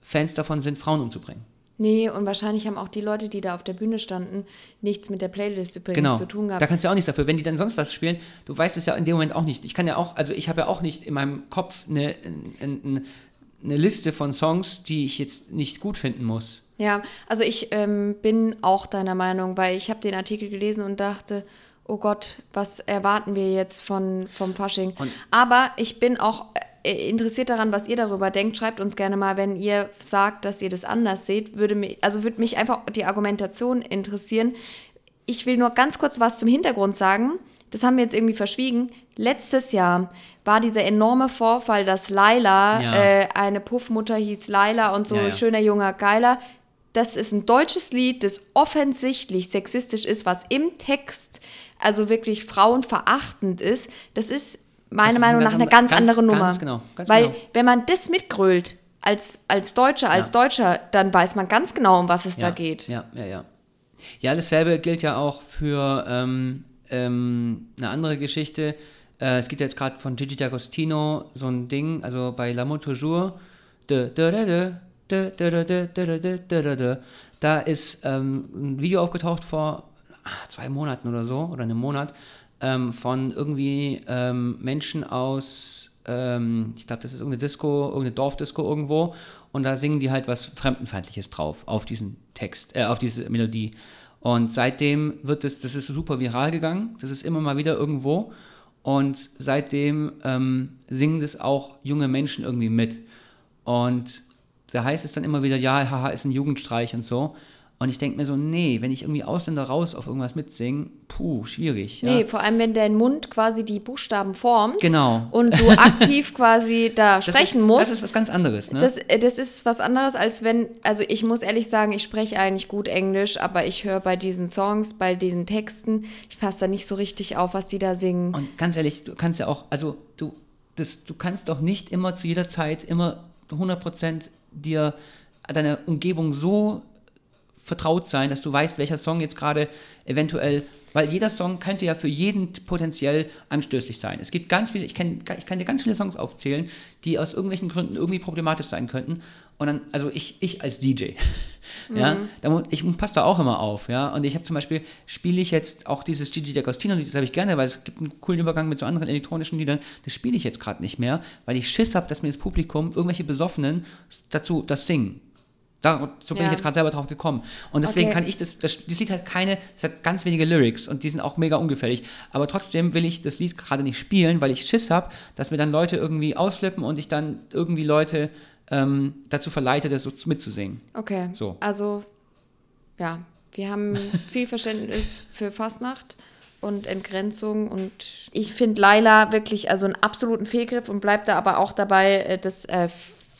Fans davon sind, Frauen umzubringen. Nee, und wahrscheinlich haben auch die Leute, die da auf der Bühne standen, nichts mit der Playlist übrigens genau. zu tun gehabt. Da kannst du auch nichts dafür. Wenn die dann sonst was spielen, du weißt es ja in dem Moment auch nicht. Ich kann ja auch, also ich habe ja auch nicht in meinem Kopf eine, eine, eine Liste von Songs, die ich jetzt nicht gut finden muss. Ja, also ich ähm, bin auch deiner Meinung, weil ich habe den Artikel gelesen und dachte, oh Gott, was erwarten wir jetzt von, vom Fasching? Und Aber ich bin auch interessiert daran, was ihr darüber denkt. Schreibt uns gerne mal, wenn ihr sagt, dass ihr das anders seht. Würde mich, also würde mich einfach die Argumentation interessieren. Ich will nur ganz kurz was zum Hintergrund sagen. Das haben wir jetzt irgendwie verschwiegen. Letztes Jahr war dieser enorme Vorfall, dass Laila, ja. äh, eine Puffmutter hieß Laila und so ja, ja. schöner junger Geiler. Das ist ein deutsches Lied, das offensichtlich sexistisch ist, was im Text also wirklich frauenverachtend ist. Das ist meiner Meinung nach eine ganz, ganz andere Nummer. Ganz genau. Ganz Weil genau. wenn man das mitgrölt, als, als Deutscher, als ja. Deutscher, dann weiß man ganz genau, um was es ja, da geht. Ja, ja, ja. Ja, dasselbe gilt ja auch für ähm, ähm, eine andere Geschichte. Äh, es gibt ja jetzt gerade von Gigi D'Agostino so ein Ding, also bei L'amour toujours, da ist ähm, ein Video aufgetaucht vor zwei Monaten oder so, oder einem Monat, ähm, von irgendwie ähm, Menschen aus, ähm, ich glaube, das ist irgendeine Disco, irgendeine Dorfdisco irgendwo, und da singen die halt was Fremdenfeindliches drauf auf diesen Text, äh, auf diese Melodie. Und seitdem wird es, das ist super viral gegangen, das ist immer mal wieder irgendwo. Und seitdem ähm, singen das auch junge Menschen irgendwie mit. Und da heißt es dann immer wieder, ja, haha, ist ein Jugendstreich und so. Und ich denke mir so, nee, wenn ich irgendwie Ausländer raus auf irgendwas mitsingen, puh, schwierig. Ja. Nee, vor allem, wenn dein Mund quasi die Buchstaben formt. Genau. Und du aktiv quasi da sprechen ist, musst. Das ist was ganz anderes, ne? Das, äh, das ist was anderes, als wenn, also ich muss ehrlich sagen, ich spreche eigentlich gut Englisch, aber ich höre bei diesen Songs, bei diesen Texten, ich passe da nicht so richtig auf, was die da singen. Und ganz ehrlich, du kannst ja auch, also du, das, du kannst doch nicht immer zu jeder Zeit immer 100% dir deine Umgebung so vertraut sein, dass du weißt, welcher Song jetzt gerade eventuell, weil jeder Song könnte ja für jeden potenziell anstößig sein. Es gibt ganz viele, ich, kenn, ich kann dir ganz viele Songs aufzählen, die aus irgendwelchen Gründen irgendwie problematisch sein könnten. Und dann, also ich, ich als DJ, mhm. ja, da, ich passe da auch immer auf, ja. Und ich habe zum Beispiel, spiele ich jetzt auch dieses Gigi D'Agostino, das habe ich gerne, weil es gibt einen coolen Übergang mit so anderen elektronischen Liedern, das spiele ich jetzt gerade nicht mehr, weil ich Schiss habe, dass mir das Publikum, irgendwelche Besoffenen dazu das singen. Da, so bin ja. ich jetzt gerade selber drauf gekommen. Und deswegen okay. kann ich das, das, das Lied hat keine, es hat ganz wenige Lyrics und die sind auch mega ungefährlich. Aber trotzdem will ich das Lied gerade nicht spielen, weil ich Schiss habe, dass mir dann Leute irgendwie ausflippen und ich dann irgendwie Leute ähm, dazu verleite, das so mitzusingen. Okay. So. Also, ja, wir haben viel Verständnis für Fastnacht und Entgrenzung und ich finde Laila wirklich also einen absoluten Fehlgriff und bleibt da aber auch dabei, äh, das äh,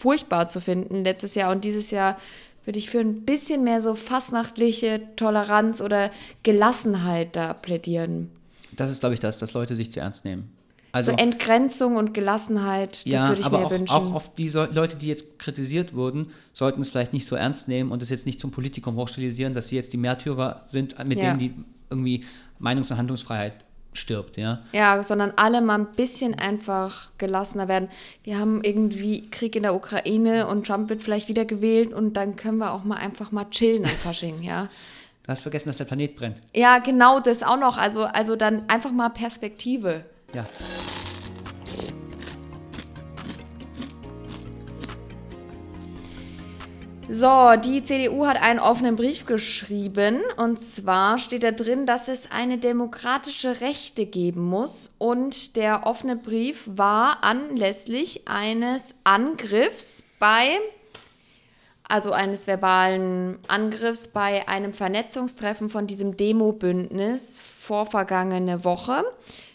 furchtbar zu finden letztes Jahr und dieses Jahr würde ich für ein bisschen mehr so fastnachtliche Toleranz oder Gelassenheit da plädieren. Das ist, glaube ich, das, dass Leute sich zu ernst nehmen. Also, so Entgrenzung und Gelassenheit, ja, das würde ich aber mir auch, wünschen. Auch auf die so Leute, die jetzt kritisiert wurden, sollten es vielleicht nicht so ernst nehmen und es jetzt nicht zum Politikum hochstilisieren, dass sie jetzt die Märtyrer sind, mit ja. denen die irgendwie Meinungs- und Handlungsfreiheit stirbt, ja. Ja, sondern alle mal ein bisschen einfach gelassener werden. Wir haben irgendwie Krieg in der Ukraine und Trump wird vielleicht wieder gewählt und dann können wir auch mal einfach mal chillen am Fasching, ja. Du hast vergessen, dass der Planet brennt. Ja, genau das auch noch. Also, also dann einfach mal Perspektive. Ja. So, die CDU hat einen offenen Brief geschrieben und zwar steht da drin, dass es eine demokratische Rechte geben muss und der offene Brief war anlässlich eines Angriffs bei, also eines verbalen Angriffs bei einem Vernetzungstreffen von diesem Demo-Bündnis vorvergangene Woche.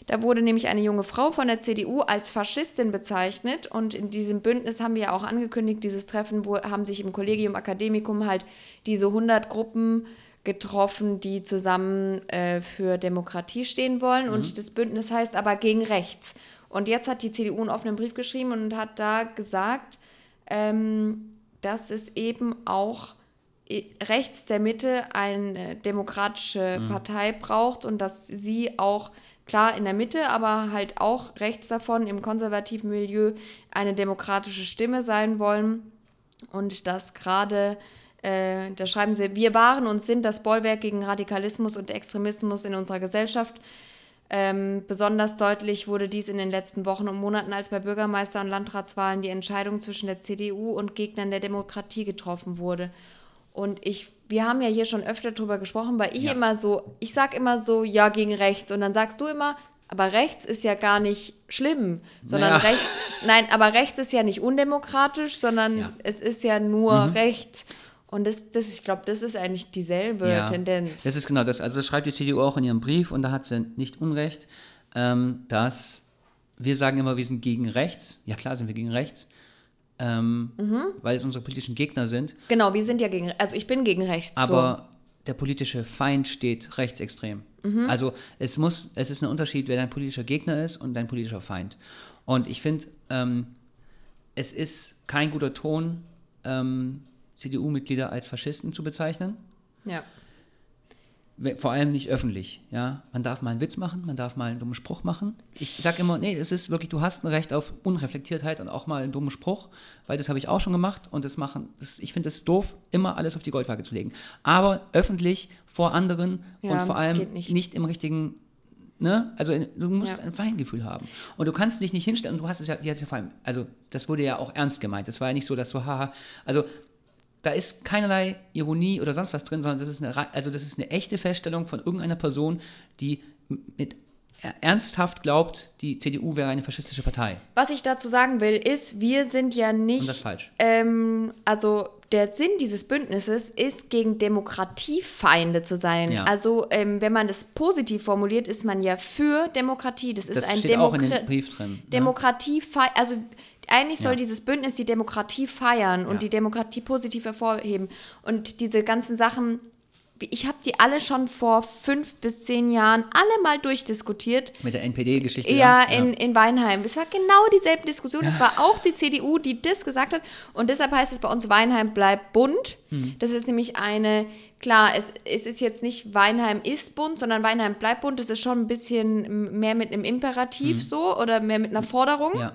Da wurde nämlich eine junge Frau von der CDU als Faschistin bezeichnet. Und in diesem Bündnis haben wir ja auch angekündigt, dieses Treffen wo, haben sich im Collegium Academicum halt diese 100 Gruppen getroffen, die zusammen äh, für Demokratie stehen wollen. Und das Bündnis heißt aber gegen rechts. Und jetzt hat die CDU einen offenen Brief geschrieben und hat da gesagt, ähm, dass es eben auch i- rechts der Mitte eine demokratische Partei braucht und dass sie auch klar in der Mitte, aber halt auch rechts davon im konservativen Milieu eine demokratische Stimme sein wollen und dass gerade äh, da schreiben sie, wir waren und sind das Bollwerk gegen Radikalismus und Extremismus in unserer Gesellschaft. Ähm, besonders deutlich wurde dies in den letzten Wochen und Monaten, als bei Bürgermeister- und Landratswahlen die Entscheidung zwischen der CDU und Gegnern der Demokratie getroffen wurde. Und ich, wir haben ja hier schon öfter drüber gesprochen, weil ich Ja. immer so, ich sag immer so, ja, gegen rechts. Und dann sagst du immer, aber rechts ist ja gar nicht schlimm, sondern Naja. rechts, nein, aber rechts ist ja nicht undemokratisch, sondern Ja. es ist ja nur rechts. Und das, das ich glaube, das ist eigentlich dieselbe Ja, Tendenz. Das ist genau das. Also das schreibt die CDU auch in ihrem Brief und da hat sie nicht Unrecht, ähm, dass wir sagen immer, wir sind gegen rechts. Ja klar sind wir gegen rechts, ähm, weil es unsere politischen Gegner sind. genau, wir sind ja gegen, also ich bin gegen rechts. Aber der politische Feind steht rechtsextrem. Also es muss, es ist ein Unterschied, wer dein politischer Gegner ist und dein politischer Feind. Und ich finde, ähm, es ist kein guter Ton, ähm, CDU-Mitglieder als Faschisten zu bezeichnen. so. Ja. Vor allem nicht öffentlich, ja. Man darf mal einen Witz machen, man darf mal einen dummen Spruch machen. Ich sag immer, nee, es ist wirklich, du hast ein Recht auf Unreflektiertheit und auch mal einen dummen Spruch, weil das habe ich auch schon gemacht und das machen, das, ich finde es doof, immer alles auf die Goldwaage zu legen. Aber öffentlich vor anderen Ja, und vor allem nicht. nicht. im richtigen, ne, also in, du musst Ja. ein Feingefühl haben. Und du kannst dich nicht hinstellen und du hast es ja, die hat es ja vor allem, also das wurde ja auch ernst gemeint. Das war ja nicht so, dass so, haha, also da ist keinerlei Ironie oder sonst was drin, sondern das ist eine, also das ist eine echte Feststellung von irgendeiner Person, die mit er- ernsthaft glaubt, die CDU wäre eine faschistische Partei. Was ich dazu sagen will, ist, wir sind ja nicht. Und das ist falsch. Ähm, also der Sinn dieses Bündnisses ist, gegen Demokratiefeinde zu sein. Ja. Also ähm, wenn man das positiv formuliert, ist man ja für Demokratie. Das ist Das ein steht auch in Demokra dem Brief drin. ne? Demokratie, also eigentlich soll Ja. dieses Bündnis die Demokratie feiern und Ja. die Demokratie positiv hervorheben. Und diese ganzen Sachen, ich habe die alle schon vor fünf bis zehn Jahren alle mal durchdiskutiert. Mit der NPD-Geschichte. Ja, in, in Weinheim. Es war genau dieselbe Diskussion. Es war auch die CDU, die das gesagt hat. Und deshalb heißt es bei uns, Weinheim bleibt bunt. Mhm. Das ist nämlich eine, klar, es, es ist jetzt nicht Weinheim ist bunt, sondern Weinheim bleibt bunt. Das ist schon ein bisschen mehr mit einem Imperativ so oder mehr mit einer Forderung. Mhm. Ja,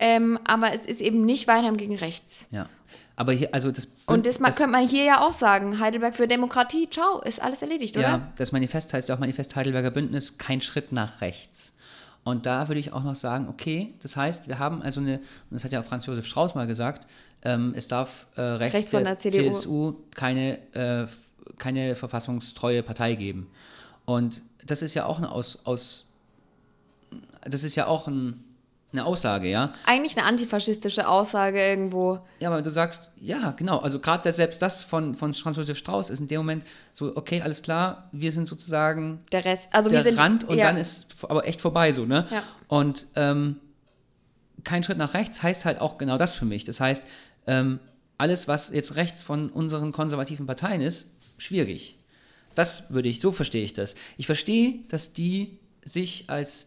Ähm, aber es ist eben nicht Weinheim gegen rechts. ja. Aber hier, also das. Und das, ma- könnte man hier ja auch sagen. Heidelberg für Demokratie, ciao, ist alles erledigt, oder? Ja, das Manifest heißt ja auch Manifest Heidelberger Bündnis, kein Schritt nach rechts. Und da würde ich auch noch sagen, okay, das heißt, wir haben also eine, und das hat ja auch Franz Josef Strauß mal gesagt, ähm, es darf äh, rechts, Rechts von der CDU. CSU keine, äh, keine verfassungstreue Partei geben. Und das ist ja auch eine Aus, aus das ist ja auch ein, eine Aussage, ja. Eigentlich eine antifaschistische Aussage irgendwo. Ja, aber du sagst, ja, genau, also gerade selbst das von, von Franz Josef Strauß ist in dem Moment so, okay, alles klar, wir sind sozusagen Der Rest, also der wir sind. Rand und ja. dann ist aber echt vorbei so, ne? Ja. Und ähm, kein Schritt nach rechts heißt halt auch genau das für mich. Das heißt, ähm, alles, was jetzt rechts von unseren konservativen Parteien ist, schwierig. Das würde ich, so verstehe ich das. Ich verstehe, dass die sich als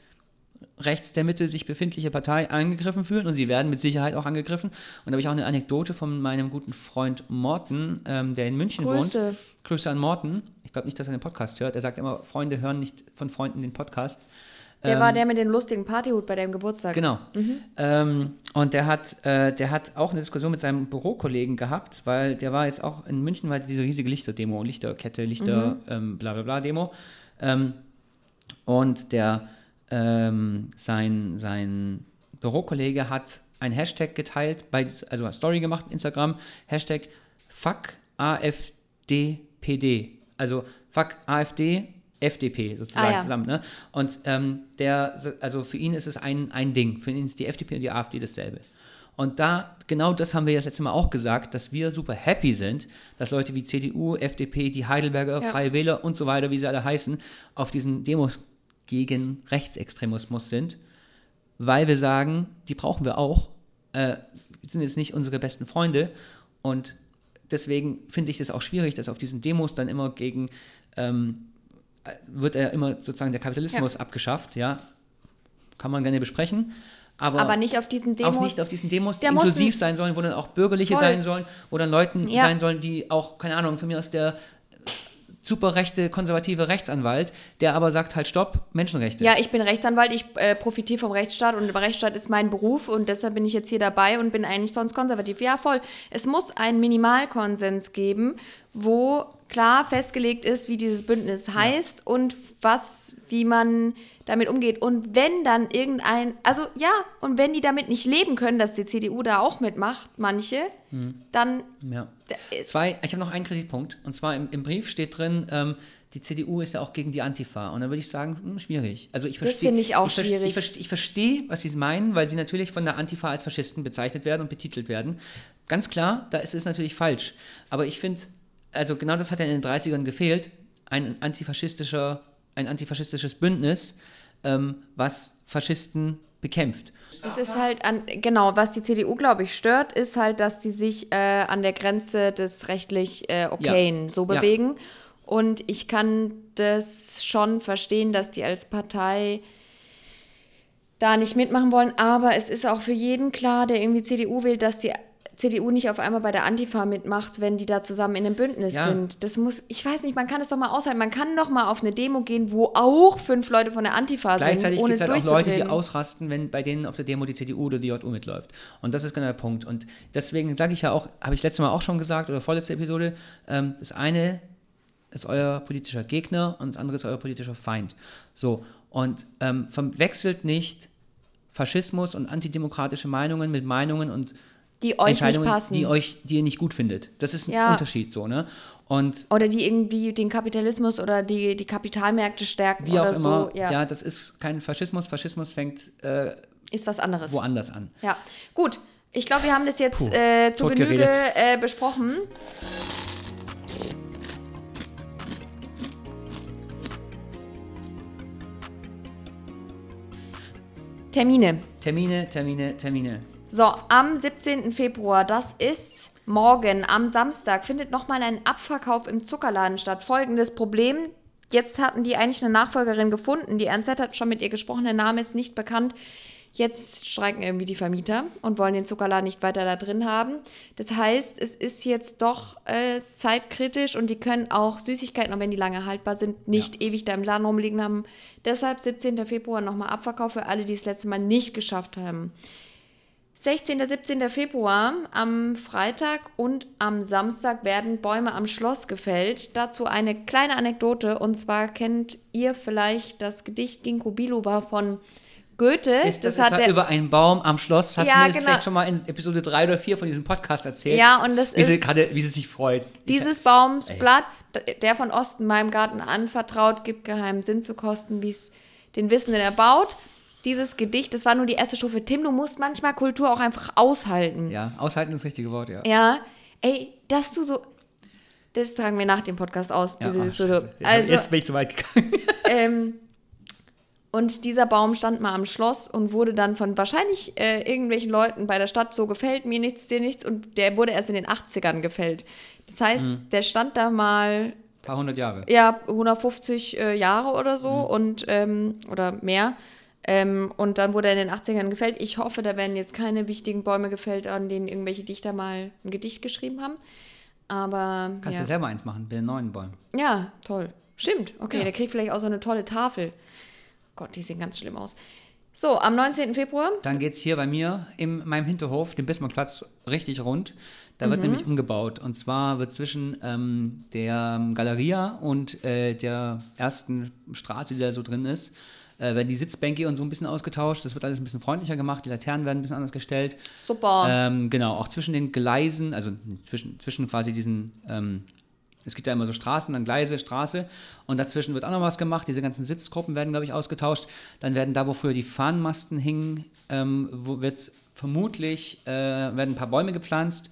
rechts der Mitte sich befindliche Partei angegriffen fühlen und sie werden mit Sicherheit auch angegriffen. Und da habe ich auch eine Anekdote von meinem guten Freund Morten, ähm, der in München Grüße. wohnt. Grüße an Morten. Ich glaube nicht, dass er den Podcast hört. Er sagt immer, Freunde hören nicht von Freunden den Podcast. Der war der mit dem lustigen Partyhut bei deinem Geburtstag. Genau. Ähm, und der hat, äh, der hat auch eine Diskussion mit seinem Bürokollegen gehabt, weil der war jetzt auch in München, war diese riesige Lichter-Demo, Lichterkette, Lichter, ähm, bla bla bla Demo. Ähm, und der, ähm, sein, sein Bürokollege hat ein Hashtag geteilt, bei, also eine Story gemacht, Instagram, Hashtag Fuck AfDPD. Also Fuck AfD, FDP sozusagen Ah, ja. zusammen. Ne? Und ähm, der, also für ihn ist es ein, ein Ding. Für ihn ist die FDP und die AfD dasselbe. Und da, genau das haben wir das letzte Mal auch gesagt, dass wir super happy sind, dass Leute wie CDU, FDP, die Heidelberger, Ja. Freie Wähler und so weiter, wie sie alle heißen, auf diesen Demos gegen Rechtsextremismus sind, weil wir sagen, die brauchen wir auch. Äh, sind jetzt nicht unsere besten Freunde und deswegen finde ich das auch schwierig, dass auf diesen Demos dann immer gegen ähm, äh, wird er immer sozusagen der Kapitalismus abgeschafft, ja. Kann man gerne besprechen. Aber, Aber nicht auf diesen Demos. Auf nicht auf diesen Demos, die inklusiv ein- sein sollen, wo dann auch Bürgerliche Voll. sein sollen, wo dann Leuten Ja. sein sollen, die auch, keine Ahnung, von mir aus der super rechte, konservative Rechtsanwalt, der aber sagt halt Stopp, Menschenrechte. Ja, ich bin Rechtsanwalt, ich äh, profitiere vom Rechtsstaat und der Rechtsstaat ist mein Beruf und deshalb bin ich jetzt hier dabei und bin eigentlich sonst konservativ. Ja, voll. Es muss einen Minimalkonsens geben, wo klar festgelegt ist, wie dieses Bündnis heißt und was, wie man damit umgeht. Und wenn dann irgendein, also ja, und wenn die damit nicht leben können, dass die CDU da auch mitmacht, manche, dann Ja. Zwei, ich habe noch einen Kritikpunkt. Und zwar im, im Brief steht drin, ähm, die CDU ist ja auch gegen die Antifa. Und dann würde ich sagen, hm, schwierig. Also ich Das verstehe- finde ich auch ver- schwierig. Ich, verste- ich verstehe, was sie meinen, weil sie natürlich von der Antifa als Faschisten bezeichnet werden und betitelt werden. Ganz klar, da ist es natürlich falsch. Aber ich finde, also genau das hat ja in den 30ern gefehlt. Ein antifaschistischer, ein antifaschistisches Bündnis, ähm, was Faschisten bekämpft. Es ist halt an, genau, was die CDU, glaube ich, stört, ist halt, dass die sich äh, an der Grenze des rechtlich äh, Okayen so Ja. bewegen. Und ich kann das schon verstehen, dass die als Partei da nicht mitmachen wollen. Aber es ist auch für jeden klar, der irgendwie CDU wählt, dass die CDU nicht auf einmal bei der Antifa mitmacht, wenn die da zusammen in einem Bündnis Ja. sind. Das muss, ich weiß nicht, man kann es doch mal aushalten. Man kann doch mal auf eine Demo gehen, wo auch fünf Leute von der Antifa Gleichzeitig sind, ohne gibt es halt auch Leute, die ausrasten, wenn bei denen auf der Demo die CDU oder die JU mitläuft. Und das ist genau der Punkt. Und deswegen sage ich ja auch, habe ich letztes Mal auch schon gesagt, oder vorletzte Episode, ähm, das eine ist euer politischer Gegner und das andere ist euer politischer Feind. So, und ähm, verwechselt nicht Faschismus und antidemokratische Meinungen mit Meinungen und die euch nicht passen. die euch, die ihr nicht gut findet. Das ist ein Ja. Unterschied so, ne? Und oder die irgendwie den Kapitalismus oder die, die Kapitalmärkte stärken wie oder auch immer, so. Ja, ja, das ist kein Faschismus. Faschismus fängt äh, ist was anderes. woanders an. Ja, gut. Ich glaube, wir haben das jetzt Puh, äh, zu Genüge äh, besprochen. Termine. Termine, Termine, Termine. So, am 17. Februar, das ist morgen, am Samstag, findet nochmal ein Abverkauf im Zuckerladen statt. Folgendes Problem. Jetzt hatten die eigentlich eine Nachfolgerin gefunden. Die RNZ hat schon mit ihr gesprochen, der Name ist nicht bekannt. Jetzt streiken irgendwie die Vermieter und wollen den Zuckerladen nicht weiter da drin haben. Das heißt, es ist jetzt doch äh, zeitkritisch und die können auch Süßigkeiten, auch wenn die lange haltbar sind, nicht ewig da im Laden rumliegen haben. Deshalb 17. Februar nochmal Abverkauf für alle, die es letzte Mal nicht geschafft haben. 16. 17. Februar am Freitag und am Samstag werden Bäume am Schloss gefällt. Dazu eine kleine Anekdote und zwar kennt ihr vielleicht das Gedicht Ginkgo biloba von Goethe. Ist das, hat etwa der über einen Baum am Schloss? Hast Ja, du mir das genau. vielleicht schon mal in Episode 3 oder 4 von diesem Podcast erzählt? Ja, und das wie sie, ist- gerade, wie sie sich freut. Dieses Baumsblatt, der von Osten meinem Garten anvertraut, gibt geheimen Sinn zu kosten, wie es den Wissenden erbaut. Dieses Gedicht, das war nur die erste Stufe. Tim, du musst manchmal Kultur auch einfach aushalten. Ja, aushalten ist das richtige Wort, ja. Ja, ey, dass du so. Das tragen wir nach dem Podcast aus. Ja, diese ach, so, Scheiße. Ja, also, Jetzt bin ich zu weit gegangen. ähm, und dieser Baum stand mal am Schloss und wurde dann von wahrscheinlich äh, irgendwelchen Leuten bei der Stadt so gefällt, mir nichts, dir nichts. Und der wurde erst in den 80ern gefällt. Das heißt, Mhm. der stand da mal Ein paar hundert Jahre. ja, 150 äh, Jahre oder so Mhm. und ähm, oder mehr. Ähm, und dann wurde er in den 80ern gefällt. Ich hoffe, da werden jetzt keine wichtigen Bäume gefällt, an denen irgendwelche Dichter mal ein Gedicht geschrieben haben. Aber Kannst ja. du selber eins machen, mit den neuen Bäumen. ja, toll. Stimmt. Okay, Ja. der kriegt vielleicht auch so eine tolle Tafel. Gott, die sehen ganz schlimm aus. So, am 19. Februar. Dann geht es hier bei mir in meinem Hinterhof, dem Bismarckplatz, richtig rund. Da wird nämlich umgebaut. Und zwar wird zwischen ähm, der Galeria und äh, der ersten Straße, die da so drin ist, äh, werden die Sitzbänke und so ein bisschen ausgetauscht. Das wird alles ein bisschen freundlicher gemacht. Die Laternen werden ein bisschen anders gestellt. Super. Ähm, genau, auch zwischen den Gleisen, also zwischen, zwischen quasi diesen, ähm, es gibt ja immer so Straßen, dann Gleise, Straße und dazwischen wird auch noch was gemacht. Diese ganzen Sitzgruppen werden, glaube ich, ausgetauscht. Dann werden da, wo früher die Fahnenmasten hingen, ähm, wo wird vermutlich, äh, werden ein paar Bäume gepflanzt.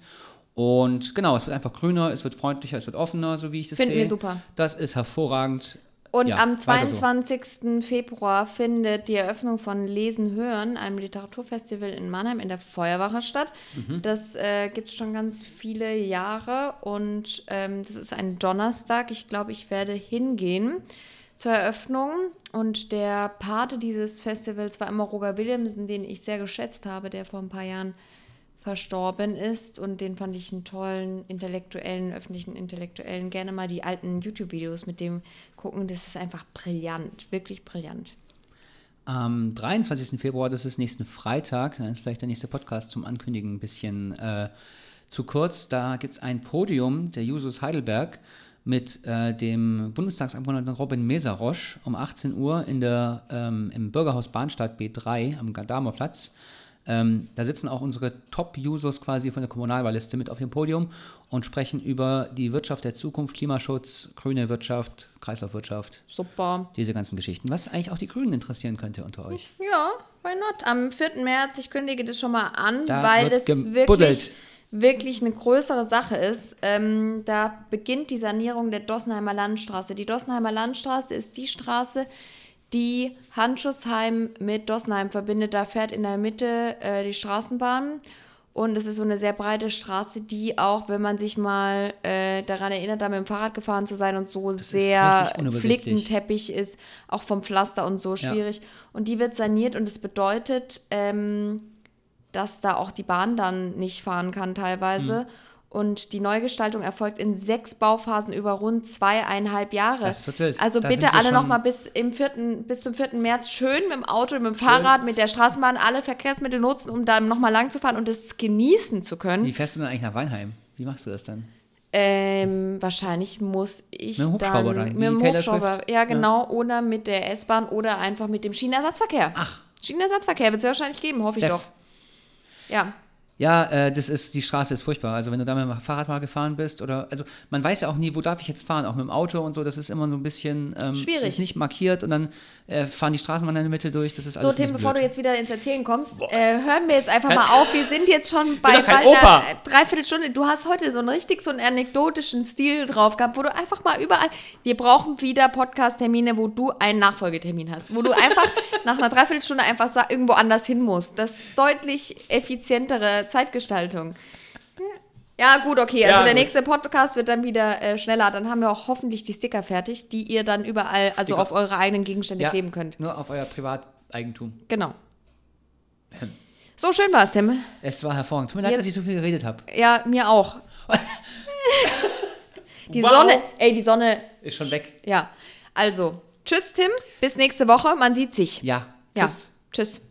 Und genau, es wird einfach grüner, es wird freundlicher, es wird offener, so wie ich das Finden sehe. wir super. Das ist hervorragend. Und Ja, am weiter so. 22. Februar findet die Eröffnung von Lesen Hören, einem Literaturfestival in Mannheim in der Feuerwache statt. Mhm. Das äh, gibt es schon ganz viele Jahre und ähm, das ist ein Donnerstag. Ich glaube, ich werde hingehen zur Eröffnung. Und der Pate dieses Festivals war immer Roger Williamson, den ich sehr geschätzt habe, der vor ein paar Jahren verstorben ist und den fand ich einen tollen intellektuellen, öffentlichen Intellektuellen. Gerne mal die alten YouTube-Videos mit dem gucken. Das ist einfach brillant, wirklich brillant. Am 23. Februar, das ist nächsten Freitag, dann ist vielleicht der nächste Podcast zum Ankündigen ein bisschen äh, zu kurz. Da gibt es ein Podium der Jusos Heidelberg mit äh, dem Bundestagsabgeordneten Robin Mesarosch um 18 Uhr in der, ähm, im Bürgerhaus Bahnstadt B3 am Gadamer Platz. Ähm, da sitzen auch unsere Top-Users quasi von der Kommunalwahlliste mit auf dem Podium und sprechen über die Wirtschaft der Zukunft, Klimaschutz, grüne Wirtschaft, Kreislaufwirtschaft, Super. diese ganzen Geschichten. Was eigentlich auch die Grünen interessieren könnte unter euch. Ja, why not? Am 4. März, ich kündige das schon mal an, Da weil das gebuddelt. wirklich, wirklich eine größere Sache ist. Ähm, da beginnt die Sanierung der Dossenheimer Landstraße. Die Dossenheimer Landstraße ist die Straße, die Handschussheim mit Dossenheim verbindet. Da fährt in der Mitte äh, die Straßenbahn. Und es ist so eine sehr breite Straße, die auch, wenn man sich mal äh, daran erinnert, da mit dem Fahrrad gefahren zu sein und so ist sehr. Flickenteppich ist, auch vom Pflaster und so Ja. schwierig. Und die wird saniert und das bedeutet, ähm, dass da auch die Bahn dann nicht fahren kann teilweise. Hm. Und die Neugestaltung erfolgt in sechs Bauphasen über rund zweieinhalb Jahre. Das wird wild. Also Da bitte alle schon- noch mal bis, im bis zum 4. März schön mit dem Auto, mit dem Fahrrad, mit der Straßenbahn alle Verkehrsmittel nutzen, um da noch mal lang zu fahren und das genießen zu können. Wie fährst du denn eigentlich nach Weinheim? Wie machst du das dann? Ähm, wahrscheinlich muss ich Mit dem Hubschrauber dann, dann, mit dem Hubschrauber, ja genau, oder mit der S-Bahn oder einfach mit dem Schienenersatzverkehr. Ach. Schienenersatzverkehr wird es wahrscheinlich geben, hoffe ich Seff. doch. Ja, Ja, äh, das ist, die Straße ist furchtbar. Also wenn du da mit dem Fahrrad mal gefahren bist oder, also man weiß ja auch nie, wo darf ich jetzt fahren, auch mit dem Auto und so, das ist immer so ein bisschen ähm, Schwierig. Ist nicht markiert und dann äh, fahren die Straßenbahn in der Mitte durch, das ist so alles Tim, nicht bevor du jetzt wieder ins Erzählen kommst, äh, hören wir jetzt einfach mal auf. Wir sind jetzt schon bei bald einer. Dreiviertelstunde. Du hast heute so einen richtig so einen anekdotischen Stil drauf gehabt, wo du einfach mal überall, wir brauchen wieder Podcast-Termine, wo du einen Nachfolgetermin hast, wo du einfach nach einer Dreiviertelstunde einfach irgendwo anders hin musst. Das ist deutlich effizientere Zeitgestaltung. Ja, gut, okay. Also Ja, der gut. nächste Podcast wird dann wieder äh, schneller. Dann haben wir auch hoffentlich die Sticker fertig, die ihr dann überall, also Sticker. auf eure eigenen Gegenstände ja, kleben könnt. Nur auf euer Privateigentum. Genau. So schön war es, Tim. Es war hervorragend. Tut mir leid, dass ich so viel geredet habe. Ja, mir auch. die Wow. Sonne, ey, die Sonne, Ist schon weg. ja. Also, tschüss, Tim. Bis nächste Woche. Man sieht sich. Ja. Ja. Tschüss. Tschüss.